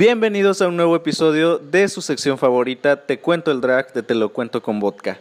Bienvenidos a un nuevo episodio de su sección favorita, Te cuento el drag de Te lo cuento con vodka.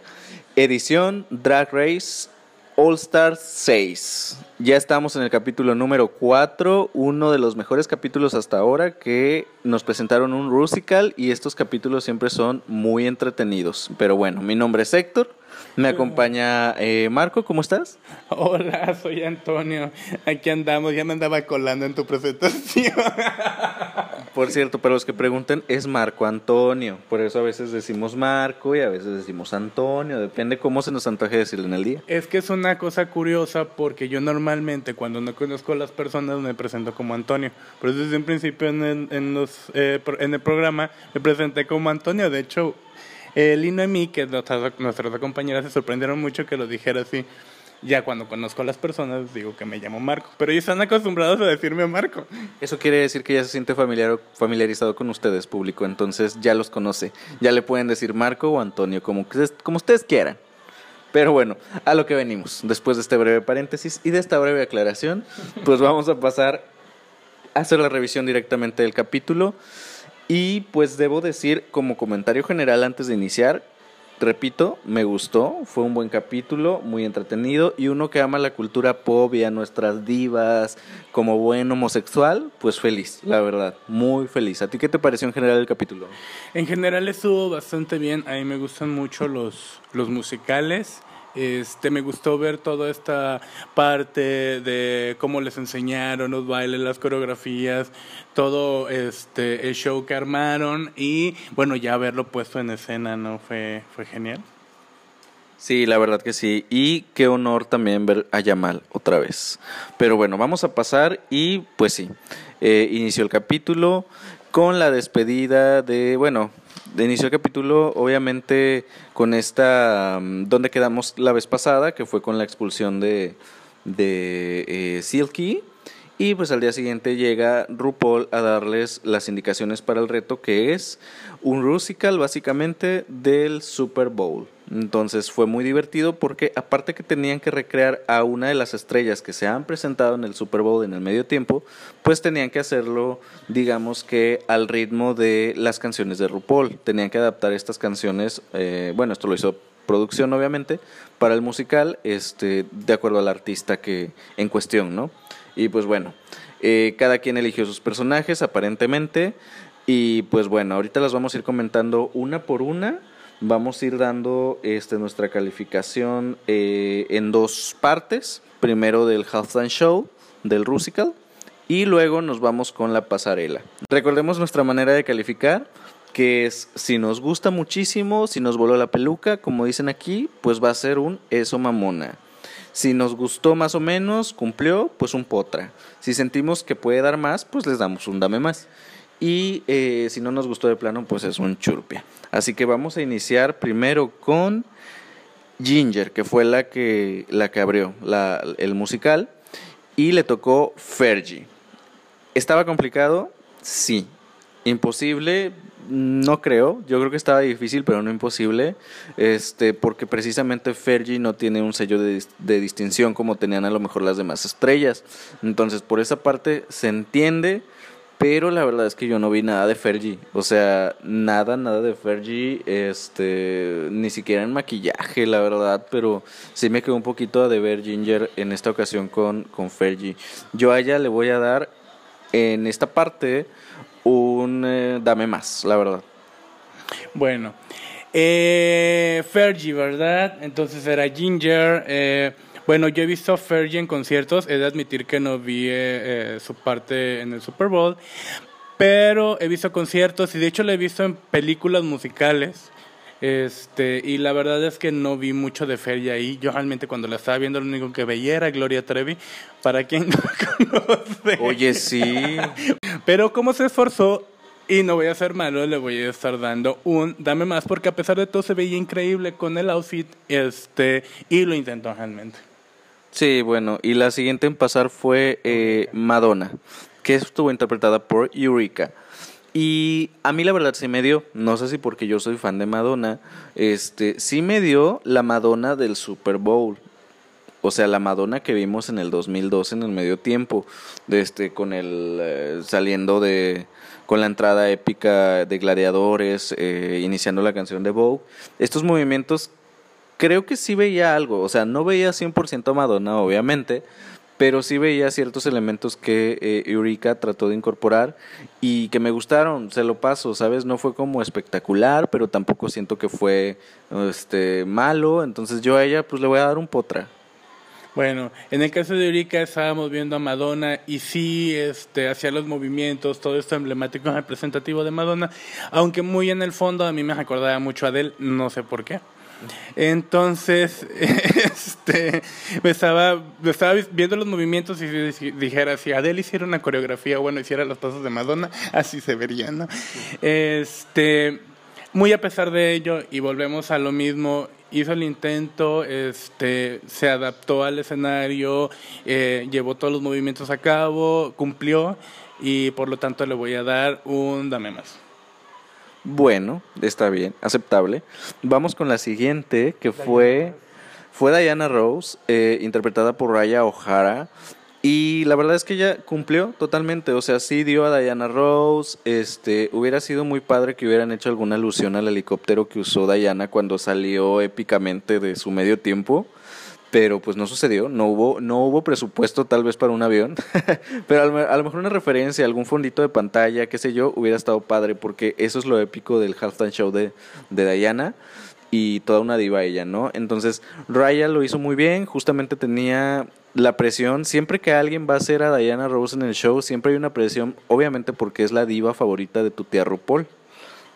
Edición Drag Race All Stars 6. Ya estamos en el capítulo número 4, uno de los mejores capítulos hasta ahora que nos presentaron un Rusical y estos capítulos siempre son muy entretenidos. Pero bueno, mi nombre es Héctor me acompaña eh, Marco, ¿cómo estás? Hola, soy Antonio. Aquí andamos, ya me andaba colando en tu presentación. Por cierto, para los que pregunten, es Marco Antonio. Por eso a veces decimos Marco y a veces decimos Antonio. Depende cómo se nos antoje decirle en el día. Es que es una cosa curiosa porque yo normalmente cuando no conozco a las personas me presento como Antonio. Pero desde un principio en el, en los, eh, en el programa me presenté como Antonio. De hecho, eh, Lino y mí, que nuestras, nuestras compañeras se sorprendieron mucho que lo dijera así. Ya cuando conozco a las personas digo que me llamo Marco, pero ellos están acostumbrados a decirme Marco. Eso quiere decir que ya se siente familiar, familiarizado con ustedes, público, entonces ya los conoce. Ya le pueden decir Marco o Antonio, como, como ustedes quieran. Pero bueno, a lo que venimos, después de este breve paréntesis y de esta breve aclaración, pues vamos a pasar a hacer la revisión directamente del capítulo. Y pues debo decir como comentario general antes de iniciar, repito, me gustó, fue un buen capítulo, muy entretenido y uno que ama la cultura pop y a nuestras divas como buen homosexual, pues feliz, la verdad, muy feliz. ¿A ti qué te pareció en general el capítulo? En general estuvo bastante bien, a mí me gustan mucho los, los musicales este, me gustó ver toda esta parte de cómo les enseñaron los bailes, las coreografías, todo este, el show que armaron y bueno, ya verlo puesto en escena, ¿no? Fue, fue genial. Sí, la verdad que sí. Y qué honor también ver a Yamal otra vez. Pero bueno, vamos a pasar y pues sí, eh, inició el capítulo con la despedida de, bueno, de inicio el capítulo, obviamente con esta, mm, donde quedamos la vez pasada, que fue con la expulsión de, de eh, Silky. Y pues al día siguiente llega RuPaul a darles las indicaciones para el reto, que es un Rusical básicamente del Super Bowl. Entonces fue muy divertido porque aparte que tenían que recrear a una de las estrellas que se han presentado en el Super Bowl en el medio tiempo, pues tenían que hacerlo, digamos que al ritmo de las canciones de RuPaul. Tenían que adaptar estas canciones, eh, bueno, esto lo hizo producción obviamente, para el musical, este, de acuerdo al artista que en cuestión, ¿no? Y pues bueno, eh, cada quien eligió sus personajes aparentemente. Y pues bueno, ahorita las vamos a ir comentando una por una vamos a ir dando este, nuestra calificación eh, en dos partes. Primero del halftime show, del Rusical, y luego nos vamos con la pasarela. Recordemos nuestra manera de calificar, que es si nos gusta muchísimo, si nos voló la peluca, como dicen aquí, pues va a ser un eso mamona. Si nos gustó más o menos, cumplió, pues un potra. Si sentimos que puede dar más, pues les damos un dame más. Y eh, si no nos gustó de plano, pues es un churpia. Así que vamos a iniciar primero con Ginger, que fue la que, la que abrió el musical. Y le tocó Fergie. ¿Estaba complicado? Sí. ¿Imposible? No creo. Yo creo que estaba difícil, pero no imposible. Este, porque precisamente Fergie no tiene un sello de, de distinción como tenían a lo mejor las demás estrellas. Entonces, por esa parte se entiende pero la verdad es que yo no vi nada de Fergie. O sea, nada, nada de Fergie. Este, ni siquiera en maquillaje, la verdad. Pero sí me quedó un poquito de ver Ginger en esta ocasión con, con Fergie. Yo a ella le voy a dar en esta parte un eh, dame más, la verdad. Bueno, eh, Fergie, ¿verdad? Entonces era Ginger. Eh, bueno, yo he visto a Fergie en conciertos, he de admitir que no vi eh, su parte en el Super Bowl, pero he visto conciertos y de hecho la he visto en películas musicales. Este, y la verdad es que no vi mucho de Fergie ahí. Yo realmente cuando la estaba viendo lo único que veía era Gloria Trevi, para quien no conoce. Oye, sí. Pero como se esforzó, y no voy a ser malo, le voy a estar dando un dame más, porque a pesar de todo se veía increíble con el outfit, este, y lo intentó realmente. Sí, bueno, y la siguiente en pasar fue eh, Madonna, que estuvo interpretada por Eureka. Y a mí la verdad sí me dio, no sé si porque yo soy fan de Madonna, este, sí me dio la Madonna del Super Bowl. O sea, la Madonna que vimos en el 2012 en el medio tiempo, de este, con el eh, saliendo de con la entrada épica de gladiadores, eh, iniciando la canción de Vogue. Estos movimientos creo que sí veía algo, o sea, no veía 100% a Madonna, obviamente, pero sí veía ciertos elementos que eh, Eureka trató de incorporar y que me gustaron, se lo paso, ¿sabes? No fue como espectacular, pero tampoco siento que fue este malo, entonces yo a ella pues le voy a dar un potra. Bueno, en el caso de Eureka estábamos viendo a Madonna y sí este, hacía los movimientos, todo esto emblemático representativo de Madonna, aunque muy en el fondo a mí me recordaba mucho a Adele, no sé por qué. Entonces, este, me estaba, estaba viendo los movimientos y dijera, si Adele hiciera una coreografía, bueno, hiciera los pasos de Madonna, así se vería, ¿no? Este, muy a pesar de ello, y volvemos a lo mismo, hizo el intento, este, se adaptó al escenario, eh, llevó todos los movimientos a cabo, cumplió, y por lo tanto le voy a dar un dame más. Bueno, está bien, aceptable. Vamos con la siguiente, que fue, fue Diana Rose, eh, interpretada por Raya O'Hara. Y la verdad es que ella cumplió totalmente, o sea, sí dio a Diana Rose, este, hubiera sido muy padre que hubieran hecho alguna alusión al helicóptero que usó Diana cuando salió épicamente de su medio tiempo pero pues no sucedió, no hubo, no hubo presupuesto tal vez para un avión, pero a lo mejor una referencia, algún fondito de pantalla, qué sé yo, hubiera estado padre, porque eso es lo épico del halftime show de, de Diana y toda una diva ella, ¿no? Entonces, Raya lo hizo muy bien, justamente tenía la presión, siempre que alguien va a hacer a Diana Rose en el show, siempre hay una presión, obviamente porque es la diva favorita de tu tía RuPaul.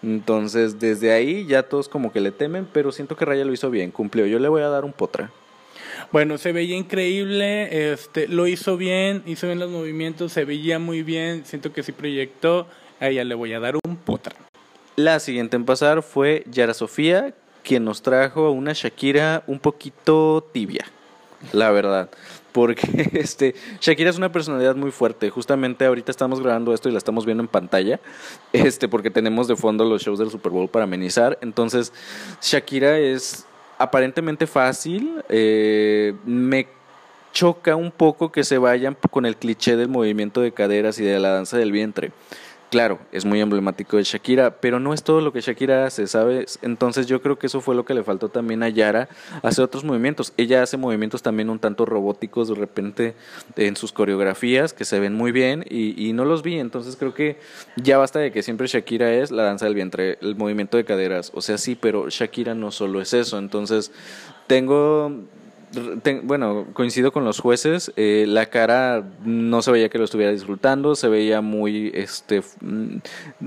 Entonces, desde ahí ya todos como que le temen, pero siento que Raya lo hizo bien, cumplió. Yo le voy a dar un potra. Bueno, se veía increíble, este, lo hizo bien, hizo bien los movimientos, se veía muy bien, siento que sí proyectó, a ella le voy a dar un potra. La siguiente en pasar fue Yara Sofía, quien nos trajo una Shakira un poquito tibia, la verdad. Porque este, Shakira es una personalidad muy fuerte. Justamente ahorita estamos grabando esto y la estamos viendo en pantalla. Este, porque tenemos de fondo los shows del Super Bowl para amenizar. Entonces, Shakira es aparentemente fácil. Eh, me choca un poco que se vayan con el cliché del movimiento de caderas y de la danza del vientre. Claro, es muy emblemático de Shakira, pero no es todo lo que Shakira hace, ¿sabes? Entonces yo creo que eso fue lo que le faltó también a Yara, hacer otros movimientos. Ella hace movimientos también un tanto robóticos de repente en sus coreografías que se ven muy bien y, y no los vi, entonces creo que ya basta de que siempre Shakira es la danza del vientre, el movimiento de caderas, o sea, sí, pero Shakira no solo es eso, entonces tengo bueno, coincido con los jueces, eh, la cara no se veía que lo estuviera disfrutando, se veía muy, este, mm,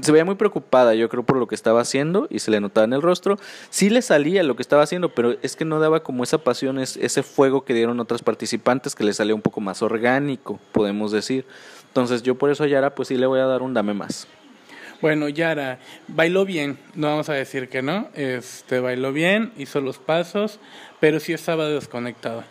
se veía muy preocupada, yo creo, por lo que estaba haciendo y se le notaba en el rostro. Sí le salía lo que estaba haciendo, pero es que no daba como esa pasión, ese fuego que dieron otras participantes que le salía un poco más orgánico, podemos decir. Entonces yo por eso a Yara pues sí le voy a dar un dame más. Bueno, Yara bailó bien, no vamos a decir que no, este bailó bien, hizo los pasos, pero sí estaba desconectada.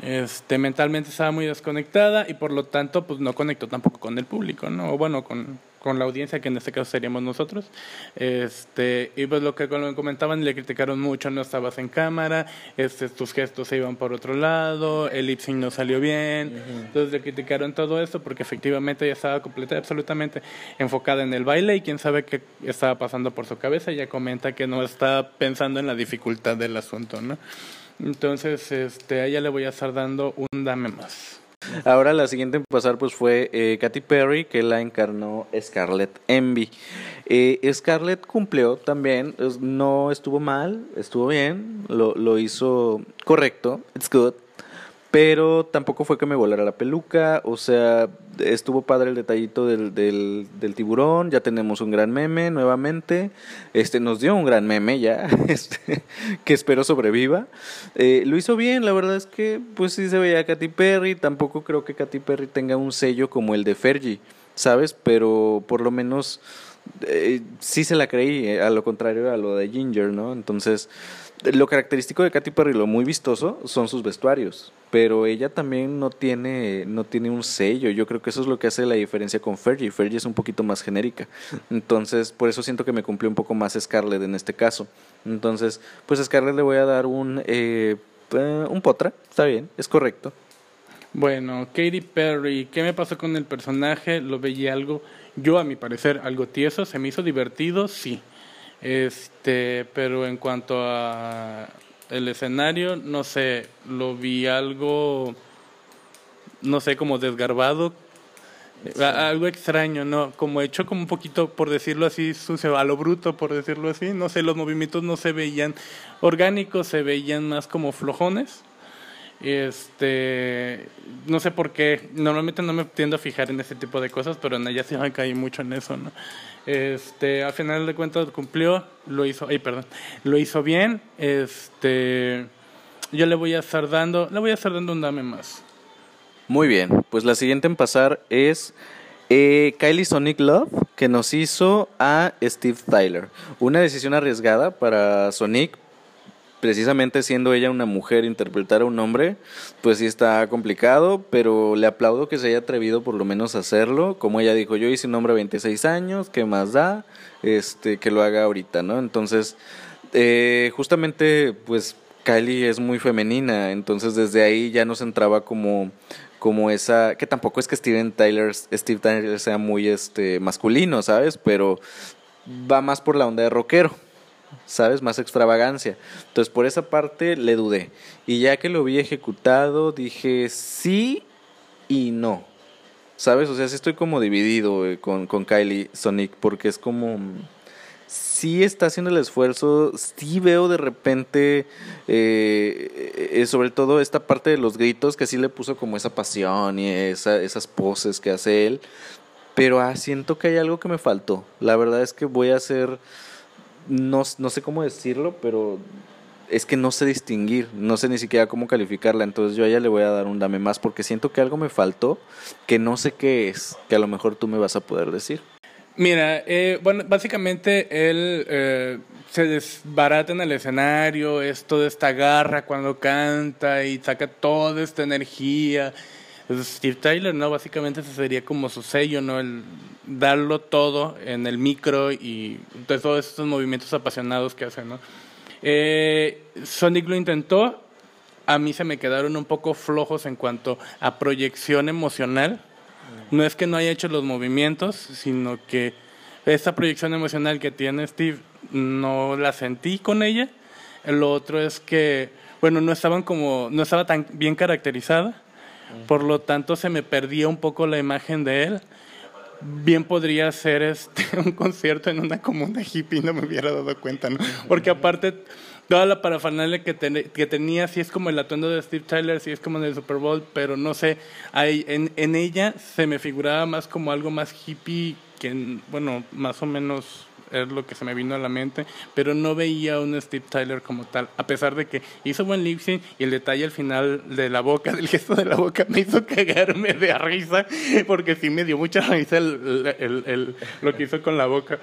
Este, mentalmente estaba muy desconectada y por lo tanto pues no conectó tampoco con el público, ¿no? O bueno, con, con la audiencia, que en este caso seríamos nosotros. Este, y pues lo que comentaban, le criticaron mucho, no estabas en cámara, este, tus gestos se iban por otro lado, el lip sync no salió bien, entonces le criticaron todo esto porque efectivamente ella estaba completa, absolutamente enfocada en el baile y quién sabe qué estaba pasando por su cabeza, ella comenta que no está pensando en la dificultad del asunto, ¿no? Entonces, este, a ella le voy a estar dando un dame más. Ahora la siguiente en pasar pues fue eh, Katy Perry, que la encarnó Scarlett Envy. Eh, Scarlett cumplió también, no estuvo mal, estuvo bien, lo, lo hizo correcto, it's good pero tampoco fue que me volara la peluca, o sea, estuvo padre el detallito del, del, del, tiburón, ya tenemos un gran meme nuevamente, este nos dio un gran meme ya, este, que espero sobreviva. Eh, lo hizo bien, la verdad es que pues sí se veía a Katy Perry, tampoco creo que Katy Perry tenga un sello como el de Fergie, ¿sabes? Pero por lo menos eh, sí se la creí, eh, a lo contrario a lo de Ginger, ¿no? Entonces, lo característico de Katy Perry, lo muy vistoso, son sus vestuarios pero ella también no tiene, no tiene un sello. Yo creo que eso es lo que hace la diferencia con Fergie. Fergie es un poquito más genérica. Entonces, por eso siento que me cumplió un poco más Scarlett en este caso. Entonces, pues a Scarlett le voy a dar un eh, eh, un potra, está bien, es correcto. Bueno, Katy Perry, ¿qué me pasó con el personaje? Lo veía algo, yo a mi parecer, algo tieso, se me hizo divertido, sí. Este, pero en cuanto a el escenario, no sé, lo vi algo, no sé, como desgarbado, algo extraño, ¿no? Como hecho como un poquito, por decirlo así, sucio, a lo bruto, por decirlo así. No sé, los movimientos no se veían orgánicos, se veían más como flojones. Este, no sé por qué, normalmente no me tiendo a fijar en ese tipo de cosas, pero en ella sí me caí mucho en eso, ¿no? Este, al final de cuentas cumplió, lo hizo, ay, perdón, lo hizo bien, este, yo le voy a estar dando, le voy a estar un dame más. Muy bien, pues la siguiente en pasar es eh, Kylie Sonic Love, que nos hizo a Steve Tyler. Una decisión arriesgada para Sonic, precisamente siendo ella una mujer, interpretar a un hombre, pues sí está complicado, pero le aplaudo que se haya atrevido por lo menos a hacerlo. Como ella dijo, yo hice un hombre a 26 años, ¿qué más da? Este, que lo haga ahorita, ¿no? Entonces, eh, justamente, pues Kylie es muy femenina, entonces desde ahí ya nos entraba como como esa que tampoco es que Steven Tyler Steve Tyler sea muy este masculino, ¿sabes? Pero va más por la onda de rockero. ¿Sabes? Más extravagancia. Entonces, por esa parte le dudé. Y ya que lo vi ejecutado, dije sí y no. ¿Sabes? O sea, sí estoy como dividido eh, con, con Kylie Sonic, porque es como sí está haciendo el esfuerzo, sí veo de repente, eh, eh, sobre todo esta parte de los gritos, que sí le puso como esa pasión y esa, esas poses que hace él, pero ah, siento que hay algo que me faltó. La verdad es que voy a hacer no, no sé cómo decirlo, pero es que no sé distinguir, no sé ni siquiera cómo calificarla, entonces yo a ella le voy a dar un dame más porque siento que algo me faltó, que no sé qué es, que a lo mejor tú me vas a poder decir. Mira, eh, bueno, básicamente él eh, se desbarata en el escenario, es toda esta garra cuando canta y saca toda esta energía. Steve Tyler, ¿no? Básicamente ese sería como su sello, ¿no? El darlo todo en el micro y todos estos movimientos apasionados que hace, ¿no? Eh, Sonic lo intentó, a mí se me quedaron un poco flojos en cuanto a proyección emocional. No es que no haya hecho los movimientos, sino que esa proyección emocional que tiene Steve no la sentí con ella. Lo otro es que, bueno, no estaban como, no estaba tan bien caracterizada, por lo tanto se me perdía un poco la imagen de él. Bien podría ser este un concierto en una comuna hippie, no me hubiera dado cuenta, ¿no? Porque aparte, toda la parafernalia que, que tenía, sí es como el atuendo de Steve Tyler, sí es como en el Super Bowl, pero no sé, hay, en, en ella se me figuraba más como algo más hippie que, bueno, más o menos es lo que se me vino a la mente, pero no veía un Steve Tyler como tal, a pesar de que hizo buen lip sync y el detalle al final de la boca, del gesto de la boca, me hizo cagarme de risa, porque sí me dio mucha risa el, lo que hizo con la boca.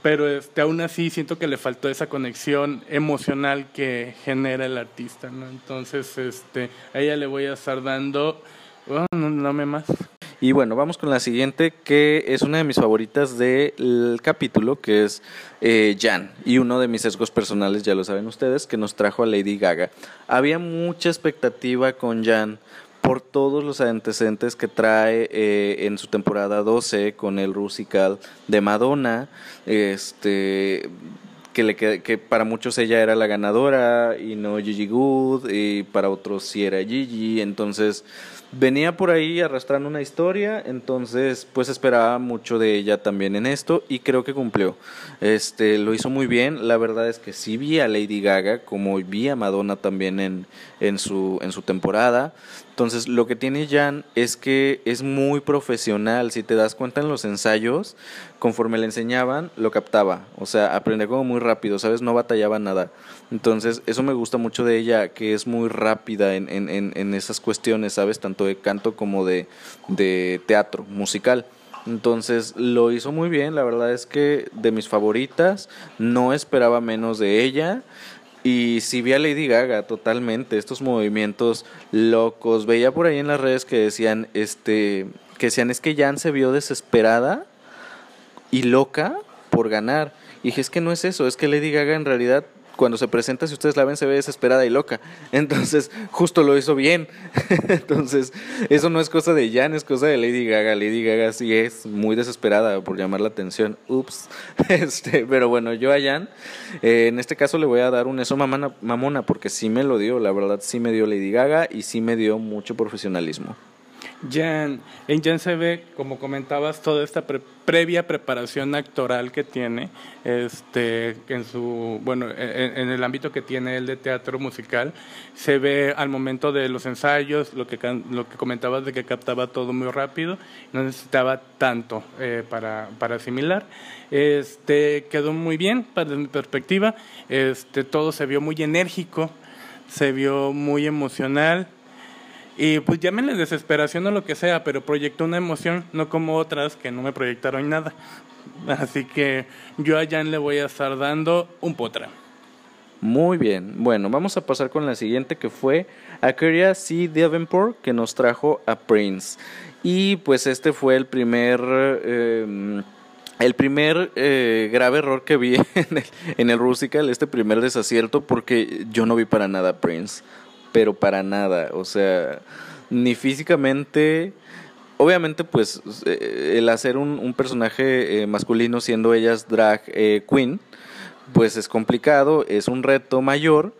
Pero este, aún así siento que le faltó esa conexión emocional que genera el artista, ¿no? Entonces, este, a ella le voy a estar dando, oh, no, no me más. Y bueno, vamos con la siguiente, que es una de mis favoritas del capítulo, que es eh, Jan. Y uno de mis sesgos personales, ya lo saben ustedes, que nos trajo a Lady Gaga. Había mucha expectativa con Jan por todos los antecedentes que trae eh, en su temporada 12 con el Rusical de Madonna, este que, le, que para muchos ella era la ganadora y no Gigi Good, y para otros sí era Gigi, entonces venía por ahí arrastrando una historia, entonces pues esperaba mucho de ella también en esto y creo que cumplió. Este lo hizo muy bien, la verdad es que sí vi a Lady Gaga como vi a Madonna también en, en su en su temporada. Entonces, lo que tiene Jan es que es muy profesional. Si te das cuenta en los ensayos, conforme le enseñaban, lo captaba. O sea, aprendía como muy rápido, ¿sabes? No batallaba nada. Entonces, eso me gusta mucho de ella, que es muy rápida en, en, en esas cuestiones, ¿sabes? Tanto de canto como de, de teatro musical. Entonces lo hizo muy bien, la verdad es que de mis favoritas, no esperaba menos de ella. Y sí vi a Lady Gaga totalmente, estos movimientos locos. Veía por ahí en las redes que decían, este, que decían es que Jan se vio desesperada y loca por ganar. Y dije, es que no es eso, es que Lady Gaga en realidad cuando se presenta, si ustedes la ven, se ve desesperada y loca. Entonces, justo lo hizo bien. Entonces, eso no es cosa de Jan, es cosa de Lady Gaga. Lady Gaga sí es muy desesperada por llamar la atención. Ups. Este, pero bueno, yo a Jan, eh, en este caso le voy a dar un eso mamana, mamona, porque sí me lo dio, la verdad sí me dio Lady Gaga y sí me dio mucho profesionalismo. Jan, en Jan se ve, como comentabas, toda esta previa preparación actoral que tiene, este, en su, bueno, en, el ámbito que tiene él de teatro musical, se ve al momento de los ensayos, lo que lo que comentabas de que captaba todo muy rápido, no necesitaba tanto eh, para, para asimilar, este, quedó muy bien para mi perspectiva, este, todo se vio muy enérgico, se vio muy emocional y pues llámenle desesperación o lo que sea, pero proyectó una emoción, no como otras que no me proyectaron nada. Así que yo a Jan le voy a estar dando un potra. Muy bien, bueno, vamos a pasar con la siguiente que fue Aquaria C. Davenport que nos trajo a Prince. Y pues este fue el primer... Eh, el primer eh, grave error que vi en el, en el Rusical, este primer desacierto, porque yo no vi para nada Prince pero para nada, o sea, ni físicamente, obviamente pues eh, el hacer un, personaje eh, masculino siendo ellas drag eh, queen, pues es complicado, es un reto mayor,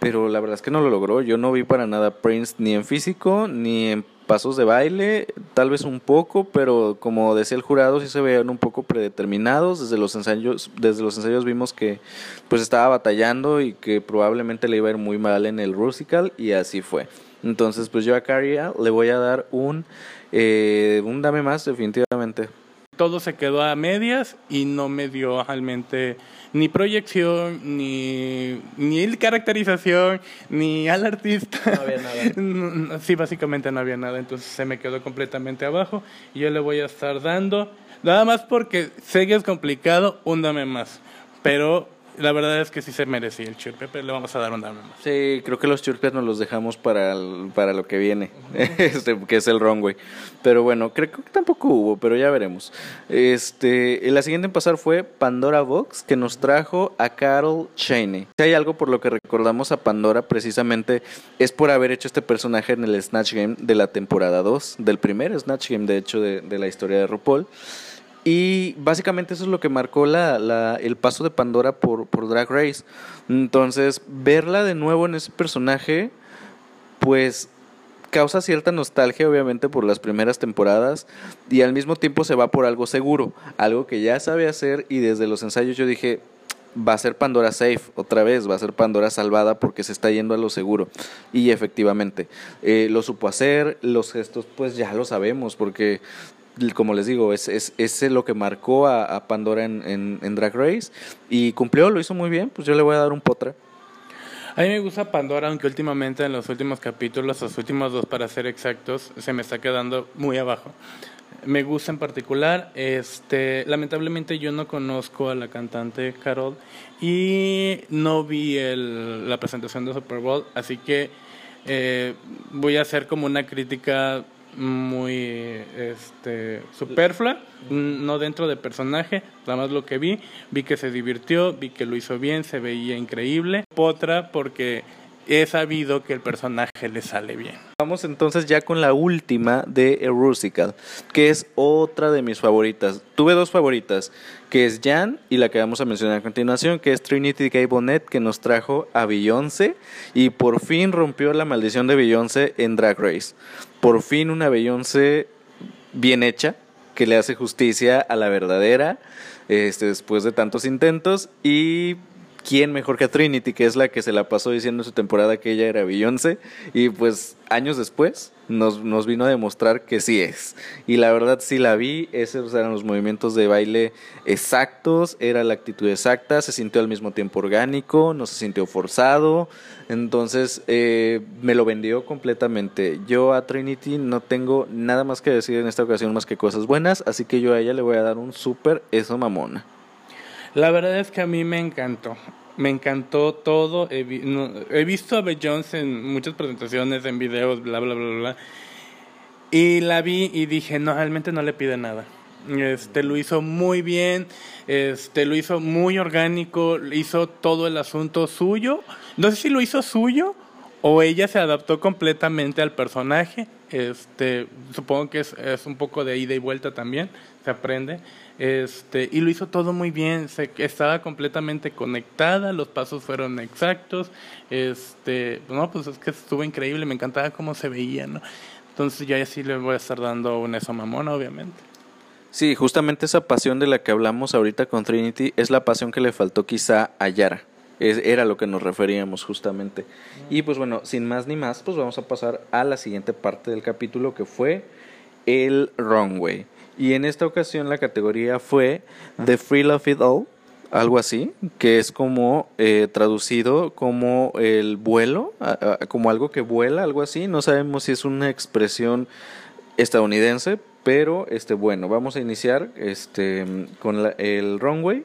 pero la verdad es que no lo logró, yo no vi para nada Prince ni en físico, ni en pasos de baile, tal vez un poco, pero como decía el jurado, sí se veían un poco predeterminados. Desde los ensayos, desde los ensayos vimos que pues estaba batallando y que probablemente le iba a ir muy mal en el Rusical y así fue. Entonces, pues yo a Caria le voy a dar un, eh, un dame más, definitivamente. Todo se quedó a medias y no me dio realmente ni proyección, ni, ni caracterización, ni al artista. No había nada. sí, básicamente no había nada, entonces se me quedó completamente abajo y yo le voy a estar dando, nada más porque sé que es complicado, un dame más. Pero la verdad es que sí se merecía el chirpe, pero le vamos a dar un dame más. Sí, creo que los chirpes nos los dejamos para, para lo que viene, este, que es el runway. Pero bueno, creo que tampoco hubo, pero ya veremos. Este, la siguiente en pasar fue Pandora Vox, que nos trajo a Carol Cheney. Si hay algo por lo que recordamos a Pandora, precisamente es por haber hecho este personaje en el Snatch Game de la temporada 2, del primer Snatch Game, de hecho, de, de la historia de RuPaul. Y básicamente eso es lo que marcó la, el paso de Pandora por, por Drag Race. Entonces, verla de nuevo en ese personaje, pues causa cierta nostalgia, obviamente, por las primeras temporadas y al mismo tiempo se va por algo seguro, algo que ya sabe hacer y desde los ensayos yo dije, va a ser Pandora safe otra vez, va a ser Pandora salvada porque se está yendo a lo seguro. Y efectivamente, eh, lo supo hacer, los gestos pues ya lo sabemos porque como les digo, es, es, es lo que marcó a, Pandora en, en, Drag Race y cumplió, lo hizo muy bien, pues yo le voy a dar un potra. A mí me gusta Pandora, aunque últimamente en los últimos capítulos, los últimos dos para ser exactos, se me está quedando muy abajo. Me gusta en particular, este, lamentablemente yo no conozco a la cantante Carol y no vi el, la presentación de Super Bowl, así que eh, voy a hacer como una crítica muy este superflua, no dentro de personaje, nada más lo que vi, vi que se divirtió, vi que lo hizo bien, se veía increíble. Otra porque he sabido que el personaje le sale bien. Vamos entonces ya con la última de Erusical, que es otra de mis favoritas. Tuve dos favoritas, que es Jan y la que vamos a mencionar a continuación, que es Trinity K. Bonnet, que nos trajo a Beyoncé y por fin rompió la maldición de Beyoncé en Drag Race. Por fin una Beyoncé bien hecha, que le hace justicia a la verdadera, este, después de tantos intentos y ¿quién mejor que a Trinity, que es la que se la pasó diciendo en su temporada que ella era Beyoncé? Y pues años después nos, nos vino a demostrar que sí es. Y la verdad sí la vi, esos eran los movimientos de baile exactos, era la actitud exacta, se sintió al mismo tiempo orgánico, no se sintió forzado. Entonces eh, me lo vendió completamente. Yo a Trinity no tengo nada más que decir en esta ocasión más que cosas buenas, así que yo a ella le voy a dar un súper eso mamona. La verdad es que a mí me encantó. Me encantó todo. He, visto a Beyoncé en muchas presentaciones, en videos, bla, bla, bla, bla. Y la vi y dije, no, realmente no le pide nada. Este lo hizo muy bien, este lo hizo muy orgánico, hizo todo el asunto suyo. No sé si lo hizo suyo o ella se adaptó completamente al personaje. Este, supongo que es, un poco de ida y vuelta también, se aprende. Este, y lo hizo todo muy bien, se, estaba completamente conectada, los pasos fueron exactos, este, no, pues es que estuvo increíble, me encantaba cómo se veía, ¿no? Entonces ya sí le voy a estar dando una esa mamona, obviamente. Sí, justamente esa pasión de la que hablamos ahorita con Trinity es la pasión que le faltó quizá a Yara. Era lo que nos referíamos justamente. Y pues bueno, sin más ni más, pues vamos a pasar a la siguiente parte del capítulo que fue el runway. Y en esta ocasión la categoría fue The Free of It All, algo así, que es como eh, traducido como el vuelo, como algo que vuela, algo así. No sabemos si es una expresión estadounidense, pero este bueno, vamos a iniciar este con el runway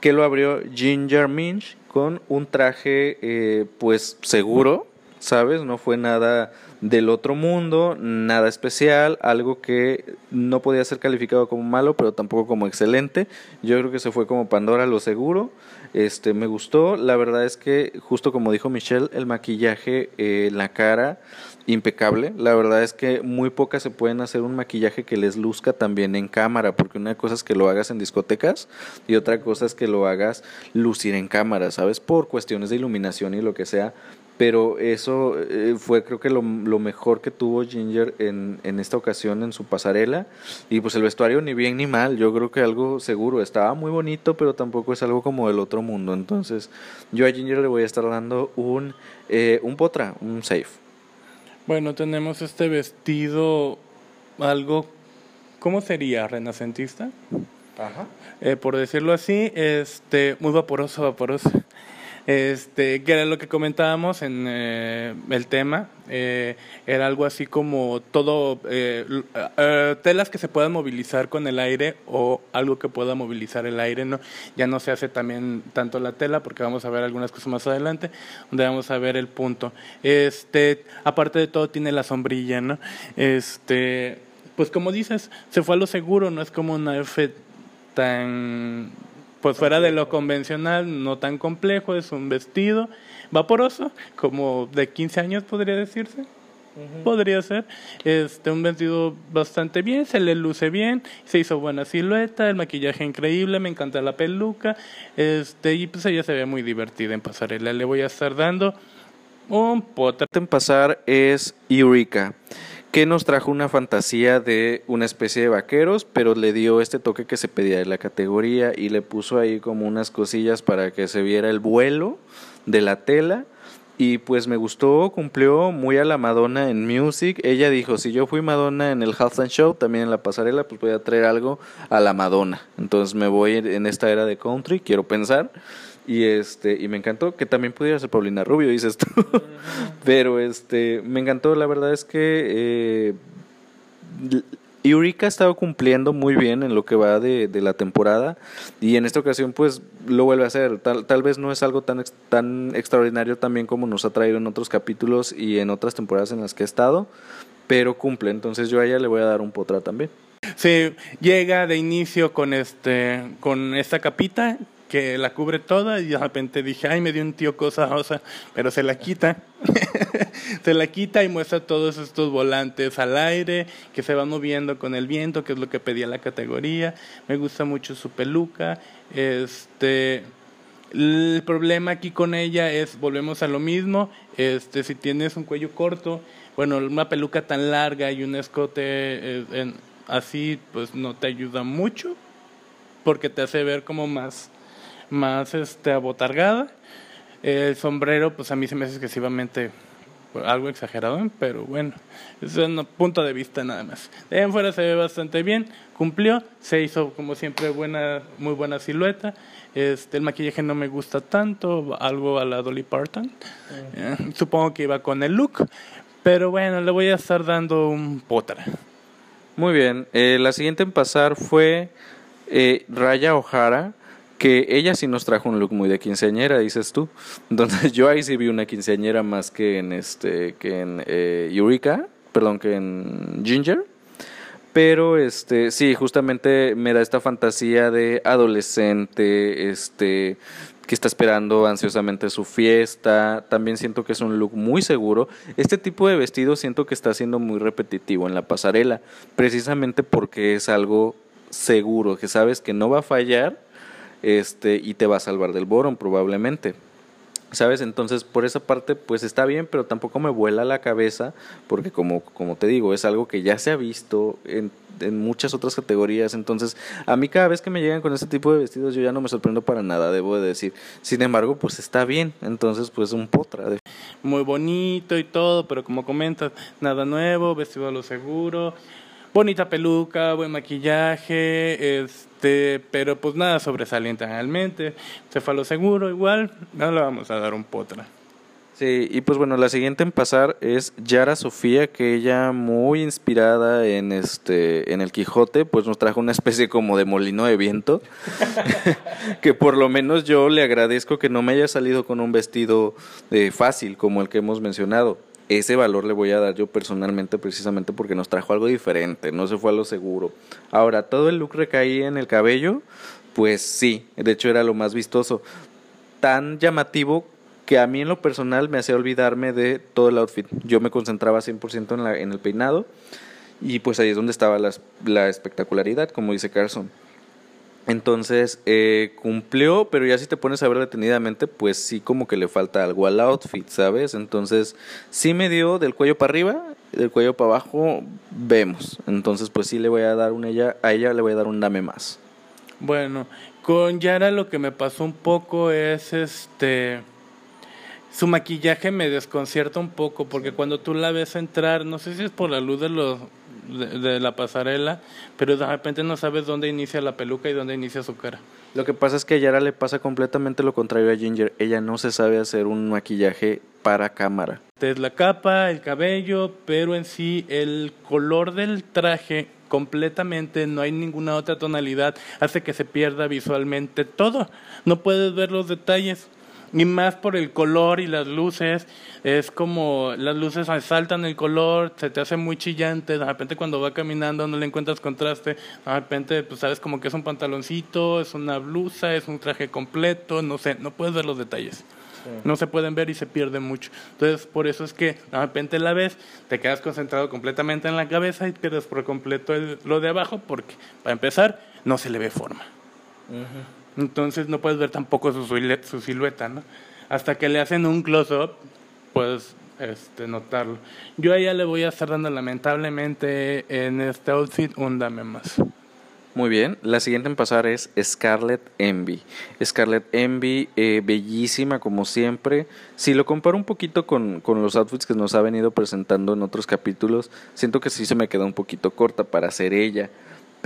que lo abrió Ginger Minch con un traje eh, pues seguro, ¿sabes? No fue nada del otro mundo, nada especial, algo que no podía ser calificado como malo, pero tampoco como excelente. Yo creo que se fue como Pandora lo seguro. Este me gustó, la verdad es que justo como dijo Michelle, el maquillaje en eh, la cara impecable. La verdad es que muy pocas se pueden hacer un maquillaje que les luzca también en cámara, porque una cosa es que lo hagas en discotecas y otra cosa es que lo hagas lucir en cámara, ¿sabes? Por cuestiones de iluminación y lo que sea pero eso eh, fue creo que lo, lo, mejor que tuvo Ginger en, en, esta ocasión en su pasarela y pues el vestuario ni bien ni mal, yo creo que algo seguro, estaba muy bonito pero tampoco es algo como del otro mundo, entonces yo a Ginger le voy a estar dando un, eh, un potra, un safe. Bueno, tenemos este vestido algo, ¿cómo sería? ¿Renacentista? Ajá. Eh, por decirlo así, este, muy vaporoso, vaporoso. Este, que era lo que comentábamos en eh, el tema, eh, era algo así como todo, eh, telas que se puedan movilizar con el aire o algo que pueda movilizar el aire, ¿no? Ya no se hace también tanto la tela, porque vamos a ver algunas cosas más adelante, donde vamos a ver el punto. Este, aparte de todo, tiene la sombrilla, ¿no? Este, pues como dices, se fue a lo seguro, no es como una F tan pues fuera de lo convencional, no tan complejo, es un vestido vaporoso, como de 15 años podría decirse. Podría ser. Este, un vestido bastante bien, se le luce bien, se hizo buena silueta, el maquillaje increíble, me encanta la peluca, este, y pues ella se ve muy divertida en pasarela. Le voy a estar dando un pote. En pasar es Eureka que nos trajo una fantasía de una especie de vaqueros, pero le dio este toque que se pedía de la categoría y le puso ahí como unas cosillas para que se viera el vuelo de la tela. Y pues me gustó, cumplió muy a la Madonna en Music. Ella dijo, si yo fui Madonna en el Halftime Show, también en la pasarela, pues voy a traer algo a la Madonna. Entonces me voy en esta era de country, quiero pensar. Y este, y me encantó que también pudiera ser Paulina Rubio, dices tú. Pero este, me encantó, la verdad es que eh, Eureka ha estado cumpliendo muy bien en lo que va de, de, la temporada y en esta ocasión pues lo vuelve a hacer. Tal, tal vez no es algo tan, tan extraordinario también como nos ha traído en otros capítulos y en otras temporadas en las que ha estado, pero cumple. Entonces yo a ella le voy a dar un potra también. Sí, llega de inicio con este con esta capita que la cubre toda y de repente dije, ay, me dio un tío cosa sea, pero se la quita. se la quita y muestra todos estos volantes al aire que se van moviendo con el viento, que es lo que pedía la categoría. Me gusta mucho su peluca. Este el problema aquí con ella es volvemos a lo mismo, este si tienes un cuello corto, bueno, una peluca tan larga y un escote eh, así pues no te ayuda mucho porque te hace ver como más más este, abotargada. El sombrero, pues a mí se me hace excesivamente algo exagerado, pero bueno, es un punto de vista nada más. De en fuera se ve bastante bien, cumplió, se hizo como siempre buena, muy buena silueta. Este, el maquillaje no me gusta tanto, algo a la Dolly Parton. Eh, supongo que iba con el look, pero bueno, le voy a estar dando un potra. Muy bien, eh, la siguiente en pasar fue eh, Raya O'Hara que ella sí nos trajo un look muy de quinceañera, dices tú. Entonces yo ahí sí vi una quinceañera más que en este que en eh, Eureka, perdón, que en Ginger. Pero este, sí, justamente me da esta fantasía de adolescente, este, que está esperando ansiosamente su fiesta. También siento que es un look muy seguro. Este tipo de vestido siento que está siendo muy repetitivo en la pasarela, precisamente porque es algo seguro, que sabes que no va a fallar este, y te va a salvar del boron probablemente. ¿Sabes? Entonces, por esa parte, pues está bien, pero tampoco me vuela la cabeza, porque como, como te digo, es algo que ya se ha visto en, en muchas otras categorías. Entonces, a mí cada vez que me llegan con este tipo de vestidos, yo ya no me sorprendo para nada, debo de decir. Sin embargo, pues está bien. Entonces, pues un potra. De... Muy bonito y todo, pero como comentas, nada nuevo, vestido a lo seguro bonita peluca, buen maquillaje, este, pero pues nada sobresaliente realmente. Se fue a lo seguro igual, no le vamos a dar un potra. Sí, y pues bueno, la siguiente en pasar es Yara Sofía, que ella muy inspirada en este en el Quijote, pues nos trajo una especie como de molino de viento, que por lo menos yo le agradezco que no me haya salido con un vestido eh, fácil como el que hemos mencionado ese valor le voy a dar yo personalmente precisamente porque nos trajo algo diferente, no se fue a lo seguro. Ahora, todo el look recaía en el cabello, pues sí, de hecho era lo más vistoso, tan llamativo que a mí en lo personal me hacía olvidarme de todo el outfit. Yo me concentraba 100% en, el peinado y pues ahí es donde estaba la, la espectacularidad, como dice Carson. Entonces eh, cumplió, pero ya si te pones a ver detenidamente, pues sí como que le falta algo al outfit, ¿sabes? Entonces sí me dio del cuello para arriba, del cuello para abajo, vemos. Entonces pues sí le voy a dar un ella, a ella le voy a dar un dame más. Bueno, con Yara lo que me pasó un poco es este su maquillaje me desconcierta un poco porque cuando tú la ves entrar, no sé si es por la luz de los de, la pasarela, pero de repente no sabes dónde inicia la peluca y dónde inicia su cara. Lo que pasa es que a Yara le pasa completamente lo contrario a Ginger. Ella no se sabe hacer un maquillaje para cámara. Es la capa, el cabello, pero en sí el color del traje completamente, no hay ninguna otra tonalidad, hace que se pierda visualmente todo. No puedes ver los detalles y más por el color y las luces, es como las luces saltan el color, se te hace muy chillante, de repente cuando va caminando no le encuentras contraste, de repente pues sabes como que es un pantaloncito, es una blusa, es un traje completo, no sé, no puedes ver los detalles. No se pueden ver y se pierde mucho. Entonces, por eso es que de repente la ves, te quedas concentrado completamente en la cabeza y pierdes por completo lo de abajo, porque, para empezar, no se le ve forma. Entonces no puedes ver tampoco su, silueta, ¿no? Hasta que le hacen un close-up, puedes este, notarlo. Yo a ella le voy a estar dando lamentablemente en este outfit un dame más. Muy bien, la siguiente en pasar es Scarlett Envy. Scarlett Envy, eh, bellísima como siempre. Si lo comparo un poquito con, con, los outfits que nos ha venido presentando en otros capítulos, siento que sí se me queda un poquito corta para ser ella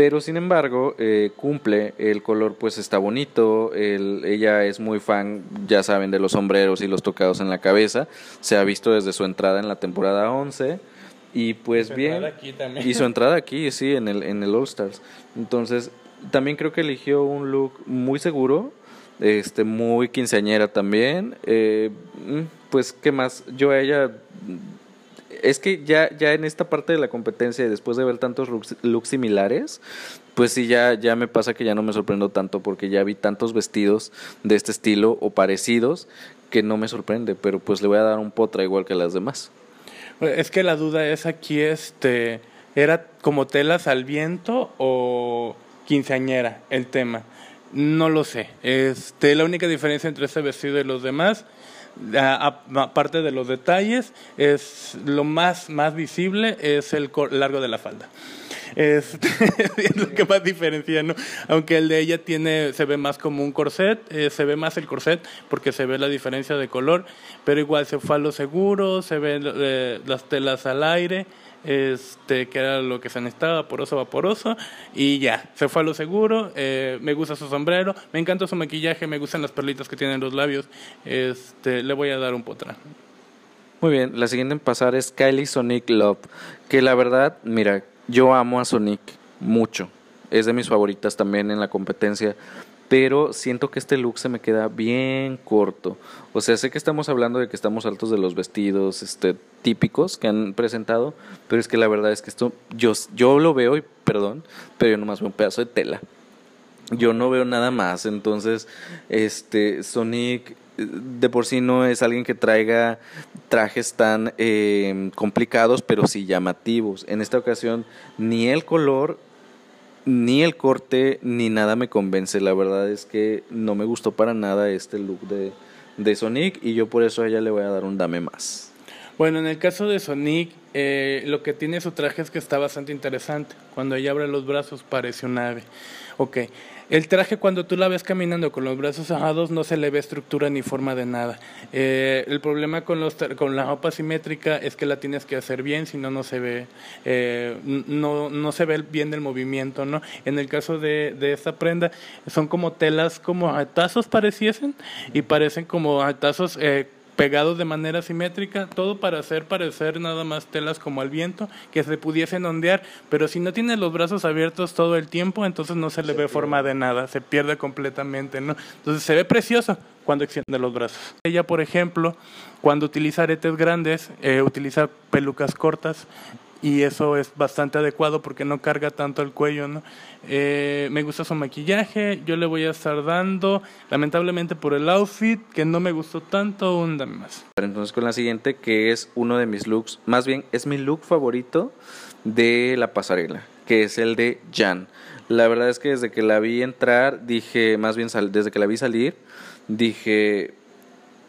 pero sin embargo eh, cumple, el color pues está bonito, ella es muy fan, ya saben, de los sombreros y los tocados en la cabeza, se ha visto desde su entrada en la temporada 11 y pues bien, y su entrada aquí, sí, en el, en el All Stars, entonces también creo que eligió un look muy seguro, este muy quinceañera también, eh, mm, pues qué más, yo a ella es que ya, ya en esta parte de la competencia, después de ver tantos looks, similares, pues sí, ya, ya me pasa que ya no me sorprendo tanto porque ya vi tantos vestidos de este estilo o parecidos que no me sorprende, pero pues le voy a dar un potra igual que las demás. Es que la duda es aquí, este, ¿era como telas al viento o quinceañera el tema? No lo sé. Este, la única diferencia entre este vestido y los demás aparte de los detalles, es lo más, más visible es el largo de la falda. Es, lo que más diferencia, ¿no? Aunque el de ella tiene, se ve más como un corset, eh, se ve más el corset porque se ve la diferencia de color, pero igual se fue a lo seguro, se ven eh, las telas al aire este que era lo que se necesitaba, poroso, vaporoso, y ya, se fue a lo seguro, eh, me gusta su sombrero, me encanta su maquillaje, me gustan las perlitas que tienen los labios, este, le voy a dar un potra. Muy bien, la siguiente en pasar es Kylie Sonic Love, que la verdad, mira, yo amo a Sonic mucho, es de mis favoritas también en la competencia, pero siento que este look se me queda bien corto. O sea, sé que estamos hablando de que estamos altos de los vestidos este, típicos que han presentado, pero es que la verdad es que esto, yo, yo lo veo y perdón, pero yo nomás veo un pedazo de tela. Yo no veo nada más, entonces, este, Sonic de por sí no es alguien que traiga trajes tan eh, complicados, pero sí llamativos. En esta ocasión, ni el color ni el corte ni nada me convence. La verdad es que no me gustó para nada este look de, de Sonic y yo por eso a ella le voy a dar un dame más. Bueno, en el caso de Sonic, eh, lo que tiene su traje es que está bastante interesante. Cuando ella abre los brazos parece un ave. Ok, el traje cuando tú la ves caminando con los brazos ajados no se le ve estructura ni forma de nada. Eh, el problema con, los, con la ropa simétrica es que la tienes que hacer bien, si no, no se ve, eh, no, no se ve bien del movimiento, ¿no? En el caso de, de esta prenda, son como telas como atazos pareciesen y parecen como atazos eh, pegados de manera simétrica, todo para hacer parecer nada más telas como al viento, que se pudiesen ondear, pero si no tiene los brazos abiertos todo el tiempo, entonces no se le ve forma de nada, se pierde completamente, ¿no? Entonces se ve precioso cuando extiende los brazos. Ella, por ejemplo, cuando utiliza aretes grandes, eh, utiliza pelucas cortas, y eso es bastante adecuado porque no carga tanto el cuello, ¿no? Eh, me gusta su maquillaje, yo le voy a estar dando, lamentablemente por el outfit, que no me gustó tanto, un más. Entonces con la siguiente, que es uno de mis looks, más bien es mi look favorito de la pasarela, que es el de Jan. La verdad es que desde que la vi entrar, dije, más bien desde que la vi salir, dije,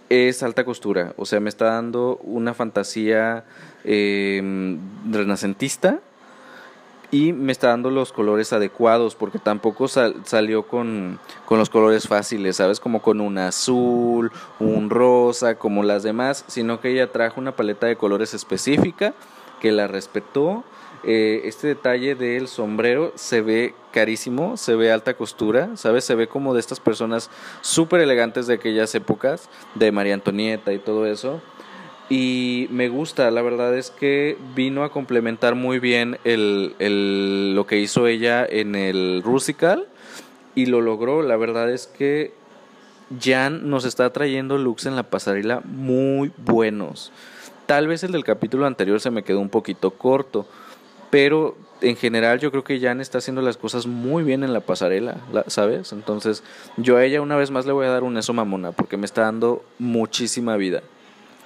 es alta costura, o sea, me está dando una fantasía eh, renacentista y me está dando los colores adecuados porque tampoco salió con, con, los colores fáciles, ¿sabes? Como con un azul, un rosa, como las demás, sino que ella trajo una paleta de colores específica que la respetó. Eh, este detalle del sombrero se ve carísimo, se ve alta costura, ¿sabes? Se ve como de estas personas súper elegantes de aquellas épocas, de María Antonieta y todo eso. Y me gusta, la verdad es que vino a complementar muy bien el, el, lo que hizo ella en el Rusical y lo logró. La verdad es que Jan nos está trayendo looks en la pasarela muy buenos. Tal vez el del capítulo anterior se me quedó un poquito corto, pero en general yo creo que Jan está haciendo las cosas muy bien en la pasarela, ¿sabes? Entonces yo a ella una vez más le voy a dar un eso mamona porque me está dando muchísima vida.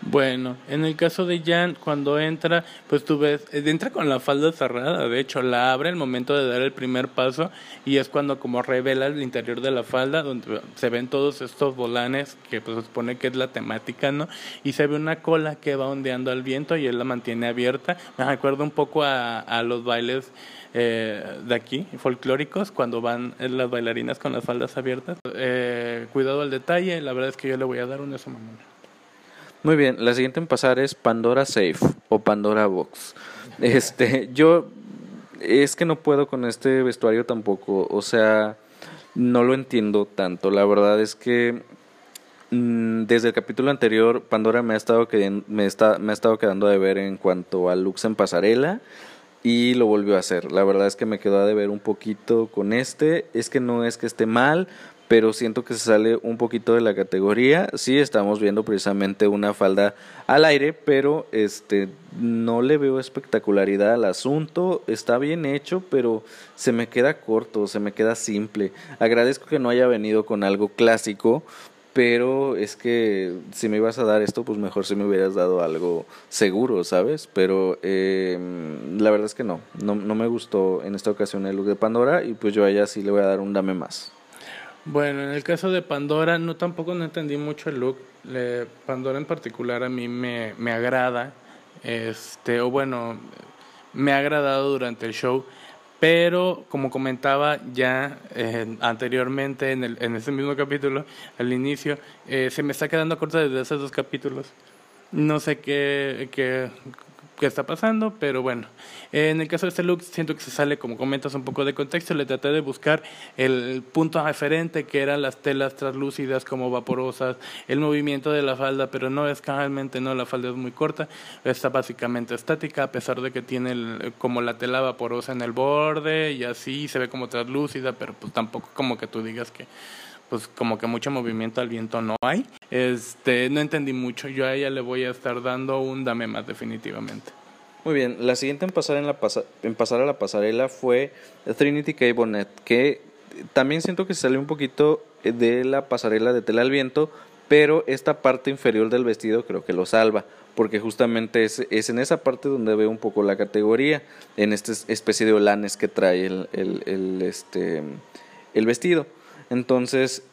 Bueno, en el caso de Jan, cuando entra, pues tú ves, eh, entra con la falda cerrada, de hecho la abre el momento de dar el primer paso y es cuando como revela el interior de la falda, donde se ven todos estos volanes, que pues se supone que es la temática, ¿no? Y se ve una cola que va ondeando al viento y él la mantiene abierta. Me recuerda un poco a, a los bailes eh, de aquí, folclóricos, cuando van las bailarinas con las faldas abiertas. Eh, cuidado al detalle, la verdad es que yo le voy a dar un eso. Muy bien, la siguiente en pasar es Pandora Safe o Pandora Box. Este, yo es que no puedo con este vestuario tampoco, o sea, no lo entiendo tanto. La verdad es que mm, desde el capítulo anterior Pandora me ha estado me está, me ha estado quedando de ver en cuanto a looks en pasarela y lo volvió a hacer. La verdad es que me quedó de ver un poquito con este. Es que no es que esté mal, pero siento que se sale un poquito de la categoría. Sí, estamos viendo precisamente una falda al aire, pero este no le veo espectacularidad al asunto. Está bien hecho, pero se me queda corto, se me queda simple. Agradezco que no haya venido con algo clásico, pero es que si me ibas a dar esto, pues mejor si me hubieras dado algo seguro, ¿sabes? Pero eh, la verdad es que no, no, no me gustó en esta ocasión el look de Pandora y pues yo a sí le voy a dar un dame más. Bueno, en el caso de Pandora, no tampoco no entendí mucho el look. Pandora en particular a mí me, me agrada, este, o bueno, me ha agradado durante el show, pero como comentaba ya eh, anteriormente en, el, en ese mismo capítulo, al inicio, eh, se me está quedando corta desde esos dos capítulos. No sé qué, qué, qué está pasando, pero bueno. En el caso de este look, siento que se sale, como comentas, un poco de contexto. Le traté de buscar el punto referente, que eran las telas translúcidas como vaporosas, el movimiento de la falda, pero no es realmente, no, la falda es muy corta, está básicamente estática, a pesar de que tiene como la tela vaporosa en el borde y así se ve como translúcida, pero pues tampoco como que tú digas que pues como que mucho movimiento al viento no hay. Este, no entendí mucho. Yo a ella le voy a estar dando un dame más definitivamente. Muy bien, la siguiente en pasar, en la en pasar a la pasarela fue Trinity K. Bonnet, que también siento que salió un poquito de la pasarela de tela al viento, pero esta parte inferior del vestido creo que lo salva, porque justamente es, es en esa parte donde veo un poco la categoría, en esta especie de olanes que trae el, el, este, el vestido. Entonces,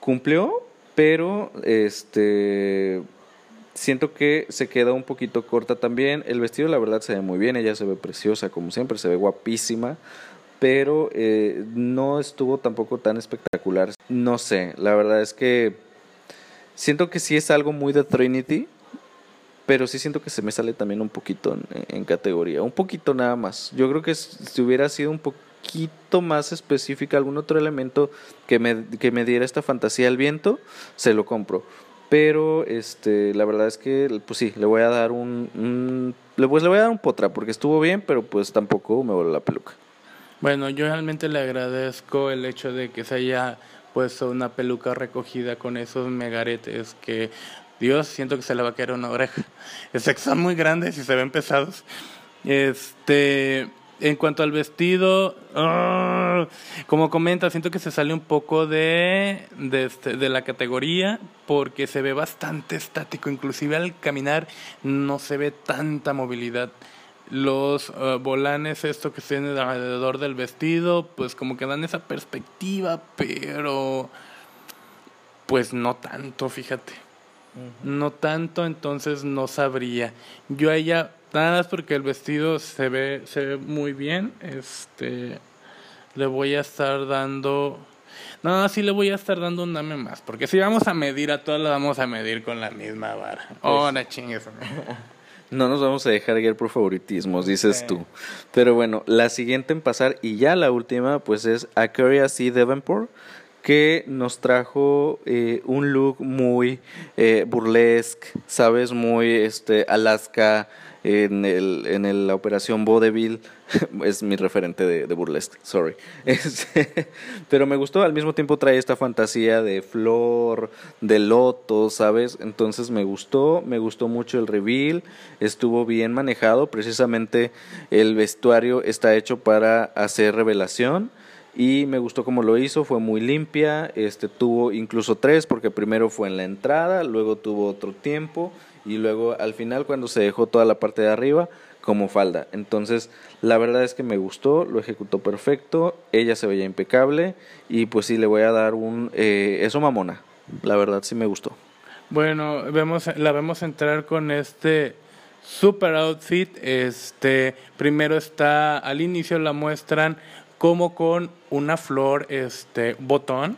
cumplió, pero este siento que se queda un poquito corta también. El vestido, la verdad, se ve muy bien. Ella se ve preciosa, como siempre, se ve guapísima. Pero eh, no estuvo tampoco tan espectacular. No sé, la verdad es que siento que sí es algo muy de Trinity. Pero sí siento que se me sale también un poquito en, categoría. Un poquito nada más. Yo creo que si hubiera sido un poco poquito más específica, algún otro elemento que me, que me diera esta fantasía al viento, se lo compro. Pero este, la verdad es que, pues sí, le voy a dar un, pues le voy a dar un potra, porque estuvo bien, pero pues tampoco me voló la peluca. Bueno, yo realmente le agradezco el hecho de que se haya puesto una peluca recogida con esos megaretes que Dios, siento que se le va a caer una oreja. Es que son muy grandes y se ven pesados. Este, en cuanto al vestido, ¡ah! como comenta, siento que se sale un poco de, este, de, la categoría porque se ve bastante estático, inclusive al caminar no se ve tanta movilidad. Los uh, volanes, esto que tienen alrededor del vestido, pues como que dan esa perspectiva, pero pues no tanto, fíjate. No tanto, entonces no sabría. Yo a ella Nada más porque el vestido se ve, se ve muy bien. Este le voy a estar dando. No, sí le voy a estar dando un dame más. Porque si vamos a medir a todas, las vamos a medir con la misma vara. Oh, no chingues. No nos vamos a dejar guiar por favoritismos, dices tú. Pero bueno, la siguiente en pasar y ya la última, pues es Aquaria C. Davenport, que nos trajo eh, un look muy eh, burlesque, sabes, muy este Alaska en, el, en la operación Vodevil, es mi referente de, burlesque, sorry. Este, pero me gustó, al mismo tiempo trae esta fantasía de flor, de loto, ¿sabes? Entonces me gustó, me gustó mucho el reveal, estuvo bien manejado, precisamente el vestuario está hecho para hacer revelación y me gustó cómo lo hizo, fue muy limpia, este tuvo incluso tres porque primero fue en la entrada, luego tuvo otro tiempo y luego al final cuando se dejó toda la parte de arriba como falda. Entonces, la verdad es que me gustó, lo ejecutó perfecto, ella se veía impecable y pues sí le voy a dar un eh, eso mamona. La verdad sí me gustó. Bueno, vemos la vemos entrar con este super outfit. Este, primero está al inicio la muestran como con una flor este botón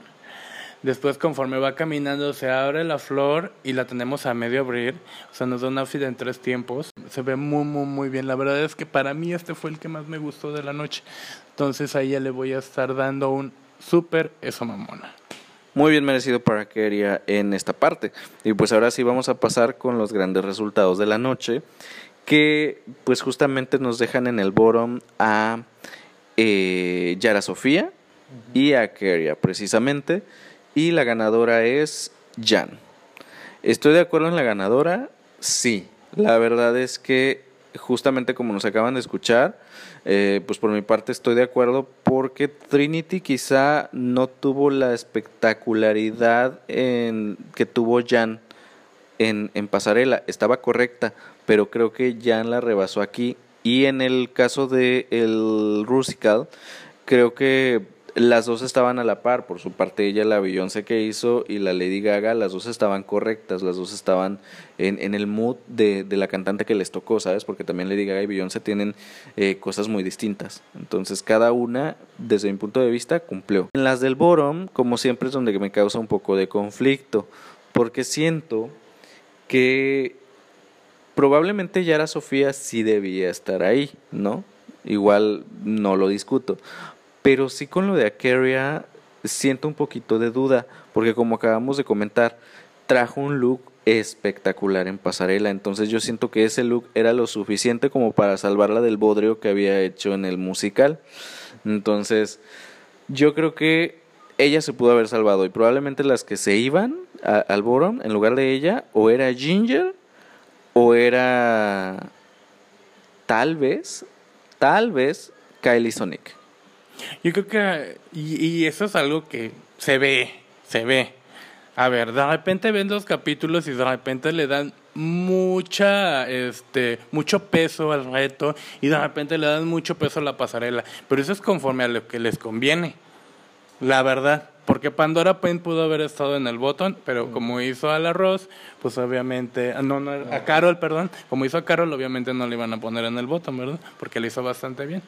Después, conforme va caminando, se abre la flor y la tenemos a medio abrir. O sea, nos da un outfit en tres tiempos. Se ve muy, muy, muy bien. La verdad es que para mí este fue el que más me gustó de la noche. Entonces, a ella le voy a estar dando un súper eso mamona. Muy bien merecido para Keria en esta parte. Y pues ahora sí vamos a pasar con los grandes resultados de la noche. Que pues justamente nos dejan en el bottom a eh, Yara Sofía y a Keria precisamente y la ganadora es Jan. ¿Estoy de acuerdo en la ganadora? Sí. La verdad es que justamente como nos acaban de escuchar, eh, pues por mi parte estoy de acuerdo porque Trinity quizá no tuvo la espectacularidad en, que tuvo Jan en, en pasarela. Estaba correcta, pero creo que Jan la rebasó aquí. Y en el caso de el Rusical, creo que las dos estaban a la par, por su parte ella, la Beyoncé que hizo y la Lady Gaga, las dos estaban correctas, las dos estaban en, en el mood de, de, la cantante que les tocó, ¿sabes? Porque también Lady Gaga y Beyoncé tienen eh, cosas muy distintas. Entonces cada una, desde mi punto de vista, cumplió. En las del bottom, como siempre, es donde me causa un poco de conflicto, porque siento que probablemente Yara Sofía sí debía estar ahí, ¿no? Igual no lo discuto. Pero sí con lo de Akeria siento un poquito de duda, porque como acabamos de comentar, trajo un look espectacular en pasarela, entonces yo siento que ese look era lo suficiente como para salvarla del bodrio que había hecho en el musical. Entonces, yo creo que ella se pudo haber salvado y probablemente las que se iban al Boron en lugar de ella o era Ginger o era tal vez, tal vez Kylie Sonic. Yo creo que, y, y eso es algo que se ve, se ve. A ver, de repente ven los capítulos y de repente le dan mucha, este, mucho peso al reto y de repente le dan mucho peso a la pasarela. Pero eso es conforme a lo que les conviene. La verdad. Porque Pandora Pain pudo haber estado en el botón, pero como hizo a la Ross, pues obviamente, ah, no, no, a Carol, perdón, como hizo a Carol, obviamente no le iban a poner en el botón, ¿verdad? Porque le hizo bastante bien.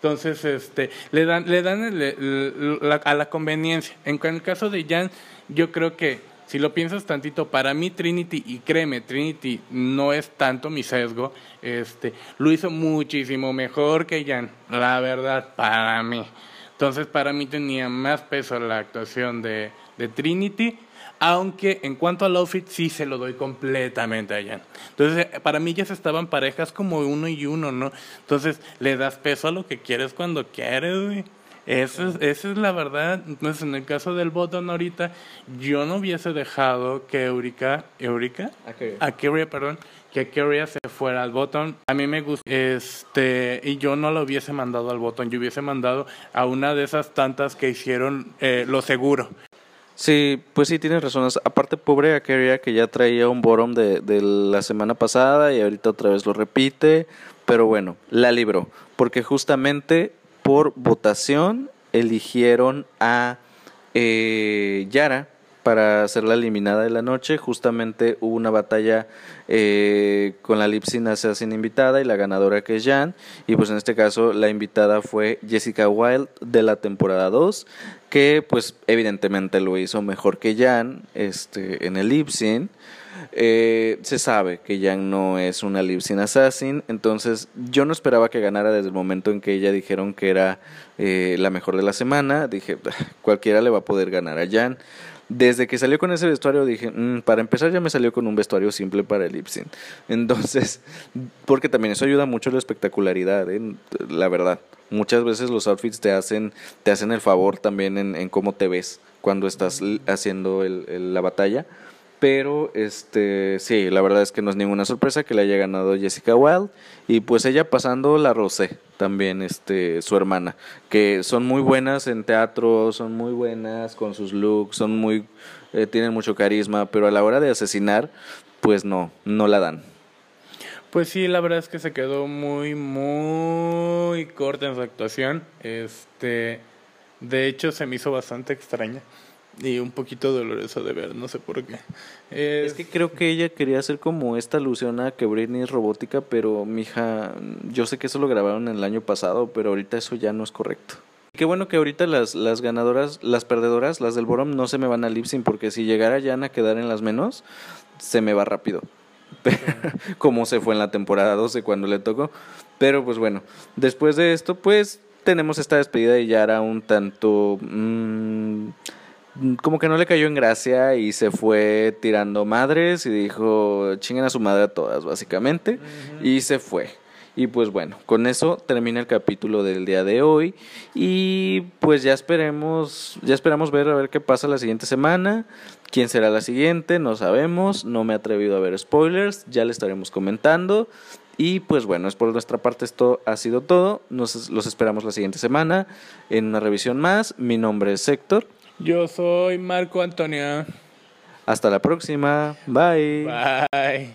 Entonces, este, le dan, le dan a la conveniencia. En, el caso de Jan, yo creo que si lo piensas tantito, para mí Trinity, y créeme, Trinity no es tanto mi sesgo, este, lo hizo muchísimo mejor que Jan, la verdad, para mí. Entonces para mí tenía más peso la actuación de, de Trinity, aunque en cuanto al outfit sí se lo doy completamente a Jan. Entonces para mí ya se estaban parejas como uno y uno, ¿no? Entonces le das peso a lo que quieres cuando quieres, güey. Esa es, esa es la verdad. Entonces, en el caso del botón ahorita, yo no hubiese dejado que Eureka, Eureka, Akeria, perdón, que Akeria se fuera al botón. A mí me gusta, este, y yo no lo hubiese mandado al botón, yo hubiese mandado a una de esas tantas que hicieron eh, lo seguro. Sí, pues sí, tienes razón. Aparte, pobre Akeria que ya traía un bottom de, de la semana pasada y ahorita otra vez lo repite. Pero bueno, la libró. Porque justamente por votación eligieron a eh, Yara para ser la eliminada de la noche. Justamente hubo una batalla eh, con la Lipsin Assassin invitada y la ganadora que es Jan. Y pues en este caso la invitada fue Jessica Wilde de la temporada 2, que pues evidentemente lo hizo mejor que Jan este, en el Lipsin. Eh, se sabe que Yang no es una Libsyn Assassin, entonces yo no esperaba que ganara desde el momento en que ella dijeron que era eh, la mejor de la semana. Dije, cualquiera le va a poder ganar a Jan. Desde que salió con ese vestuario dije, mm, para empezar ya me salió con un vestuario simple para el Lipsin. Entonces, porque también eso ayuda mucho a la espectacularidad, ¿eh? la verdad. Muchas veces los outfits te hacen, te hacen el favor también en, cómo te ves cuando estás haciendo la batalla. Pero este sí, la verdad es que no es ninguna sorpresa que le haya ganado Jessica Wilde y pues ella pasando la Rosé también este su hermana, que son muy buenas en teatro, son muy buenas con sus looks, son muy eh, tienen mucho carisma, pero a la hora de asesinar pues no, no la dan. Pues sí, la verdad es que se quedó muy muy corta en su actuación. Este de hecho se me hizo bastante extraña y un poquito doloroso de ver, no sé por qué. Es... que creo que ella quería hacer como esta alusión a que Britney es robótica, pero mija, yo sé que eso lo grabaron el año pasado, pero ahorita eso ya no es correcto. Qué bueno que ahorita las, las ganadoras, las perdedoras, las del Borom, no se me van a Lipsing, porque si llegara ya a quedar en las menos, se me va rápido. como se fue en la temporada 12 cuando le tocó. Pero pues bueno, después de esto, pues tenemos esta despedida de Yara un tanto... Mmm, como que no le cayó en gracia y se fue tirando madres y dijo, chinguen a su madre a todas, básicamente, y se fue. Y pues bueno, con eso termina el capítulo del día de hoy y pues ya esperemos, ya esperamos ver a ver qué pasa la siguiente semana, quién será la siguiente, no sabemos, no me he atrevido a ver spoilers, ya le estaremos comentando. Y pues bueno, es por nuestra parte esto ha sido todo. Nos los esperamos la siguiente semana en una revisión más. Mi nombre es Héctor. Yo soy Marco Antonio. Hasta la próxima. Bye. Bye.